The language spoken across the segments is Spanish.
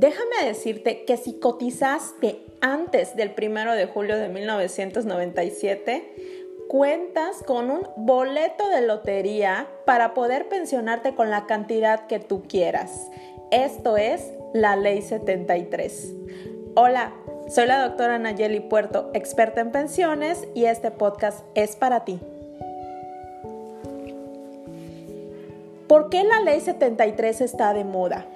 déjame decirte que si cotizaste antes del 1 de julio de 1997, cuentas con un boleto de lotería para poder pensionarte con la cantidad que tú quieras. Esto es la Ley 73. Hola, soy la doctora Nayeli Puerto, experta en pensiones, y este podcast es para ti. ¿Por qué la Ley 73 está de moda?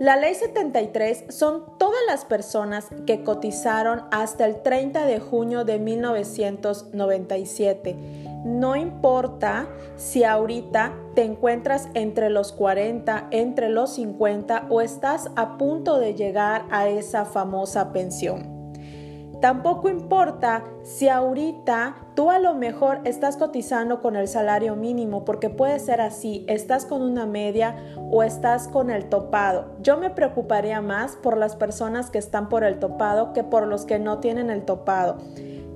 La ley 73 son todas las personas que cotizaron hasta el 30 de junio de 1997. No importa si ahorita te encuentras entre los 40, entre los 50 o estás a punto de llegar a esa famosa pensión. Tampoco importa si ahorita tú a lo mejor estás cotizando con el salario mínimo, porque puede ser así, estás con una media o estás con el topado. Yo me preocuparía más por las personas que están por el topado que por los que no tienen el topado.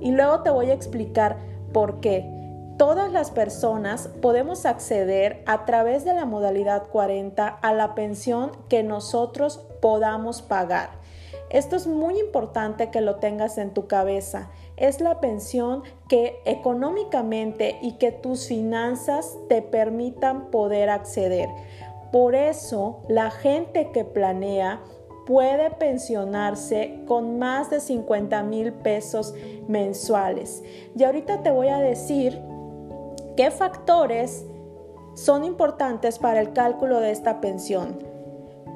Y luego te voy a explicar por qué. Todas las personas podemos acceder a través de la modalidad 40 a la pensión que nosotros podamos pagar. Esto es muy importante que lo tengas en tu cabeza. Es la pensión que económicamente y que tus finanzas te permitan poder acceder. Por eso la gente que planea puede pensionarse con más de 50 mil pesos mensuales. Y ahorita te voy a decir qué factores son importantes para el cálculo de esta pensión.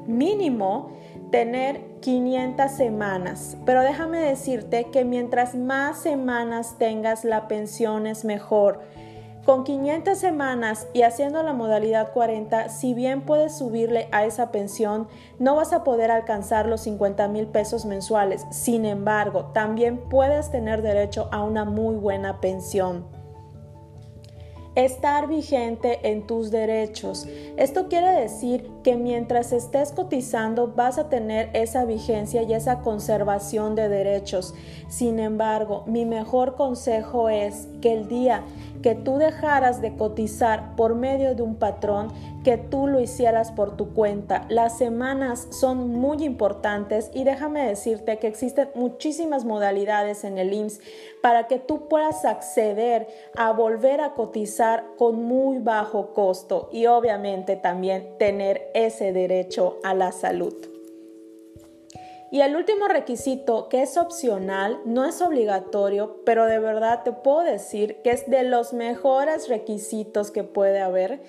Mínimo, tener 500 semanas. Pero déjame decirte que mientras más semanas tengas, la pensión es mejor. Con 500 semanas y haciendo la modalidad 40, si bien puedes subirle a esa pensión, no vas a poder alcanzar los 50 mil pesos mensuales. Sin embargo, también puedes tener derecho a una muy buena pensión estar vigente en tus derechos. Esto quiere decir que mientras estés cotizando vas a tener esa vigencia y esa conservación de derechos. Sin embargo, mi mejor consejo es que el día que tú dejaras de cotizar por medio de un patrón, que tú lo hicieras por tu cuenta. Las semanas son muy importantes y déjame decirte que existen muchísimas modalidades en el IMSS para que tú puedas acceder a volver a cotizar con muy bajo costo y obviamente también tener ese derecho a la salud. Y el último requisito, que es opcional, no es obligatorio, pero de verdad te puedo decir que es de los mejores requisitos que puede haber,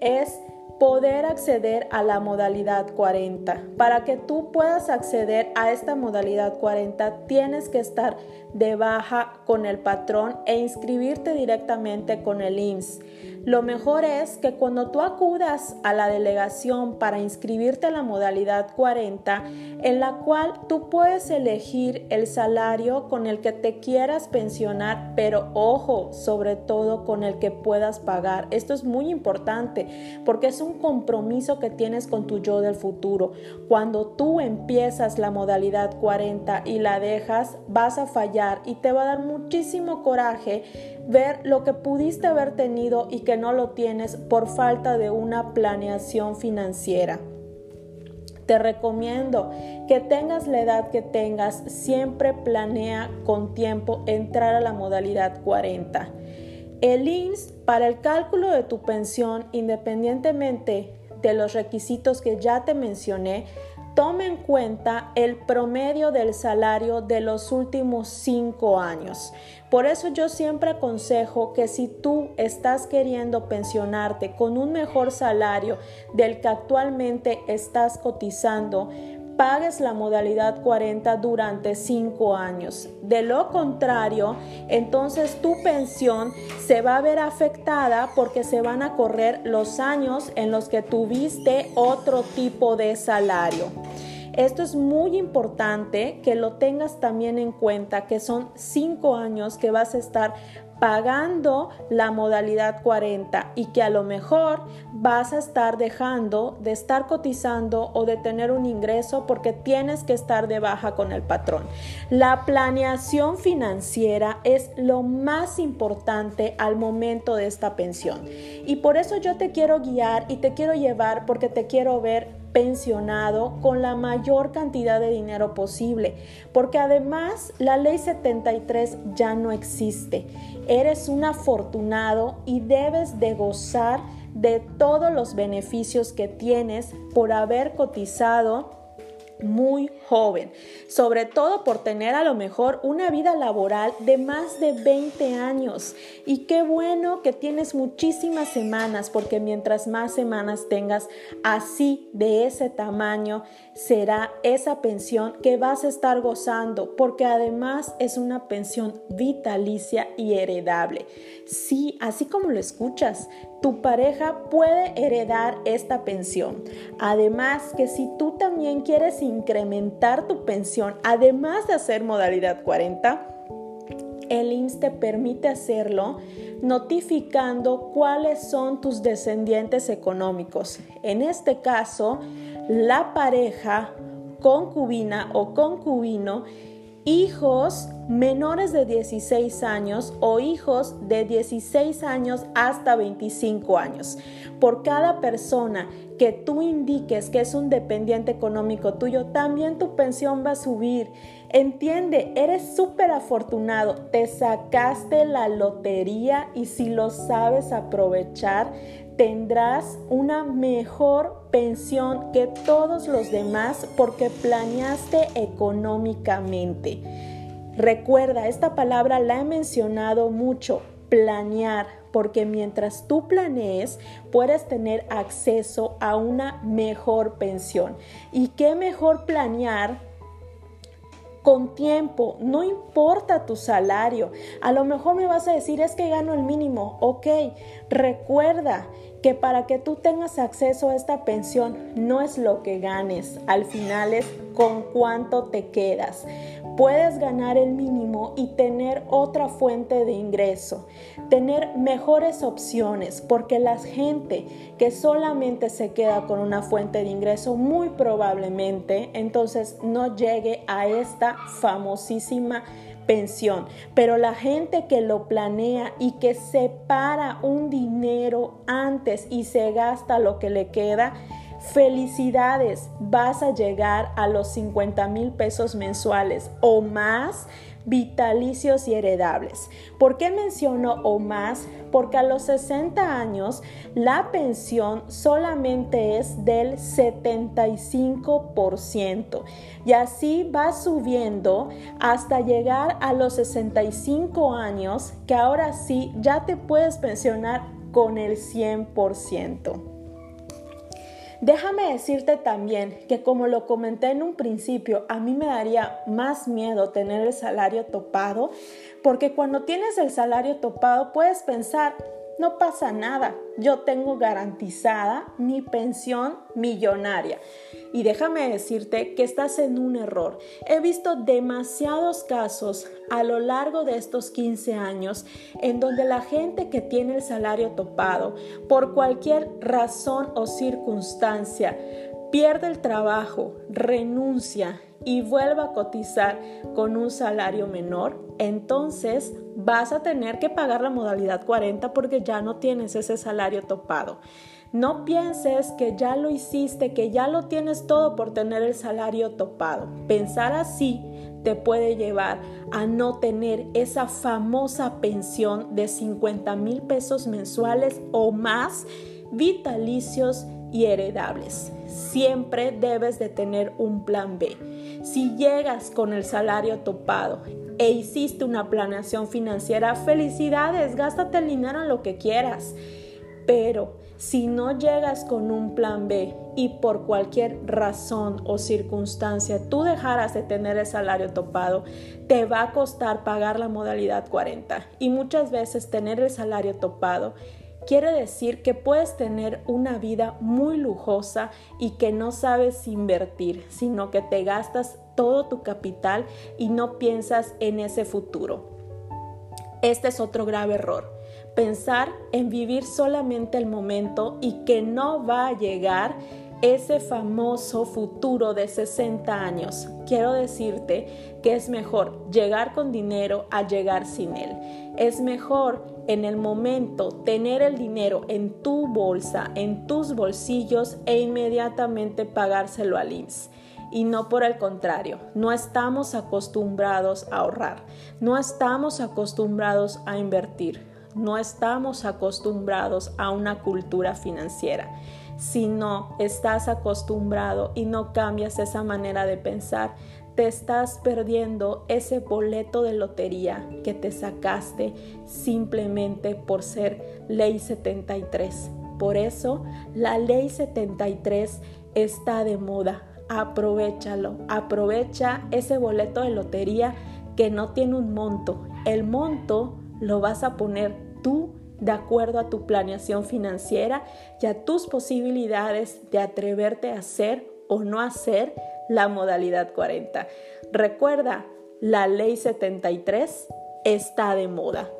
es poder acceder a la modalidad 40. Para que tú puedas acceder a esta modalidad 40, tienes que estar de baja con el patrón e inscribirte directamente con el IMSS. Lo mejor es que cuando tú acudas a la delegación para inscribirte en la modalidad 40, en la cual tú puedes elegir el salario con el que te quieras pensionar, pero ojo, sobre todo con el que puedas pagar. Esto es muy importante porque es un compromiso que tienes con tu yo del futuro. Cuando tú empiezas la modalidad 40 y la dejas, vas a fallar y te va a dar muchísimo coraje ver lo que pudiste haber tenido y que no lo tienes por falta de una planeación financiera. Te recomiendo que tengas la edad que tengas, siempre planea con tiempo entrar a la modalidad 40. El INS para el cálculo de tu pensión, independientemente de los requisitos que ya te mencioné, tome en cuenta el promedio del salario de los últimos cinco años. Por eso yo siempre aconsejo que si tú estás queriendo pensionarte con un mejor salario del que actualmente estás cotizando, pagues la modalidad 40 durante 5 años. De lo contrario, entonces tu pensión se va a ver afectada porque se van a correr los años en los que tuviste otro tipo de salario. Esto es muy importante que lo tengas también en cuenta, que son cinco años que vas a estar pagando la modalidad 40 y que a lo mejor vas a estar dejando de estar cotizando o de tener un ingreso porque tienes que estar de baja con el patrón. La planeación financiera es lo más importante al momento de esta pensión y por eso yo te quiero guiar y te quiero llevar porque te quiero ver pensionado con la mayor cantidad de dinero posible, porque además la ley 73 ya no existe. Eres un afortunado y debes de gozar de todos los beneficios que tienes por haber cotizado muy joven, sobre todo por tener a lo mejor una vida laboral de más de 20 años. Y qué bueno que tienes muchísimas semanas, porque mientras más semanas tengas así de ese tamaño, será esa pensión que vas a estar gozando, porque además es una pensión vitalicia y heredable. Sí, así como lo escuchas, tu pareja puede heredar esta pensión. Además que si tú también quieres incrementar tu pensión, además de hacer modalidad 40, el IMSS te permite hacerlo notificando cuáles son tus descendientes económicos. En este caso, la pareja concubina o concubino hijos menores de 16 años o hijos de 16 años hasta 25 años. Por cada persona que tú indiques que es un dependiente económico tuyo, también tu pensión va a subir. Entiende, eres súper afortunado, te sacaste la lotería y si lo sabes aprovechar, tendrás una mejor pensión que todos los demás porque planeaste económicamente. Recuerda, esta palabra la he mencionado mucho, planear, porque mientras tú planees, puedes tener acceso a una mejor pensión. ¿Y qué mejor planear con tiempo, no importa tu salario. A lo mejor me vas a decir es que gano el mínimo. Ok, recuerda que para que tú tengas acceso a esta pensión no es lo que ganes, al final es con cuánto te quedas. Puedes ganar el mínimo y tener otra fuente de ingreso, tener mejores opciones, porque la gente que solamente se queda con una fuente de ingreso muy probablemente entonces no llegue a esta famosísima pensión, pero la gente que lo planea y que separa un dinero antes y se gasta lo que le queda, felicidades, vas a llegar a los 50 mil pesos mensuales o más vitalicios y heredables. ¿Por qué menciono o más? Porque a los 60 años la pensión solamente es del 75% y así va subiendo hasta llegar a los 65 años que ahora sí ya te puedes pensionar con el 100%. Déjame decirte también que como lo comenté en un principio, a mí me daría más miedo tener el salario topado, porque cuando tienes el salario topado puedes pensar, no pasa nada, yo tengo garantizada mi pensión millonaria. Y déjame decirte que estás en un error. He visto demasiados casos a lo largo de estos 15 años en donde la gente que tiene el salario topado, por cualquier razón o circunstancia, pierde el trabajo, renuncia y vuelve a cotizar con un salario menor, entonces vas a tener que pagar la modalidad 40 porque ya no tienes ese salario topado. No pienses que ya lo hiciste, que ya lo tienes todo por tener el salario topado. Pensar así te puede llevar a no tener esa famosa pensión de 50 mil pesos mensuales o más vitalicios y heredables. Siempre debes de tener un plan B. Si llegas con el salario topado e hiciste una planeación financiera, felicidades, gástate el dinero en lo que quieras. Pero si no llegas con un plan B y por cualquier razón o circunstancia tú dejaras de tener el salario topado, te va a costar pagar la modalidad 40. Y muchas veces tener el salario topado quiere decir que puedes tener una vida muy lujosa y que no sabes invertir, sino que te gastas todo tu capital y no piensas en ese futuro. Este es otro grave error pensar en vivir solamente el momento y que no va a llegar ese famoso futuro de 60 años. Quiero decirte que es mejor llegar con dinero a llegar sin él. Es mejor en el momento tener el dinero en tu bolsa, en tus bolsillos e inmediatamente pagárselo al IMSS y no por el contrario. No estamos acostumbrados a ahorrar, no estamos acostumbrados a invertir, no estamos acostumbrados a una cultura financiera. Si no estás acostumbrado y no cambias esa manera de pensar, te estás perdiendo ese boleto de lotería que te sacaste simplemente por ser ley 73. Por eso la ley 73 está de moda aprovechalo, aprovecha ese boleto de lotería que no tiene un monto. El monto lo vas a poner tú de acuerdo a tu planeación financiera y a tus posibilidades de atreverte a hacer o no hacer la modalidad 40. Recuerda, la ley 73 está de moda.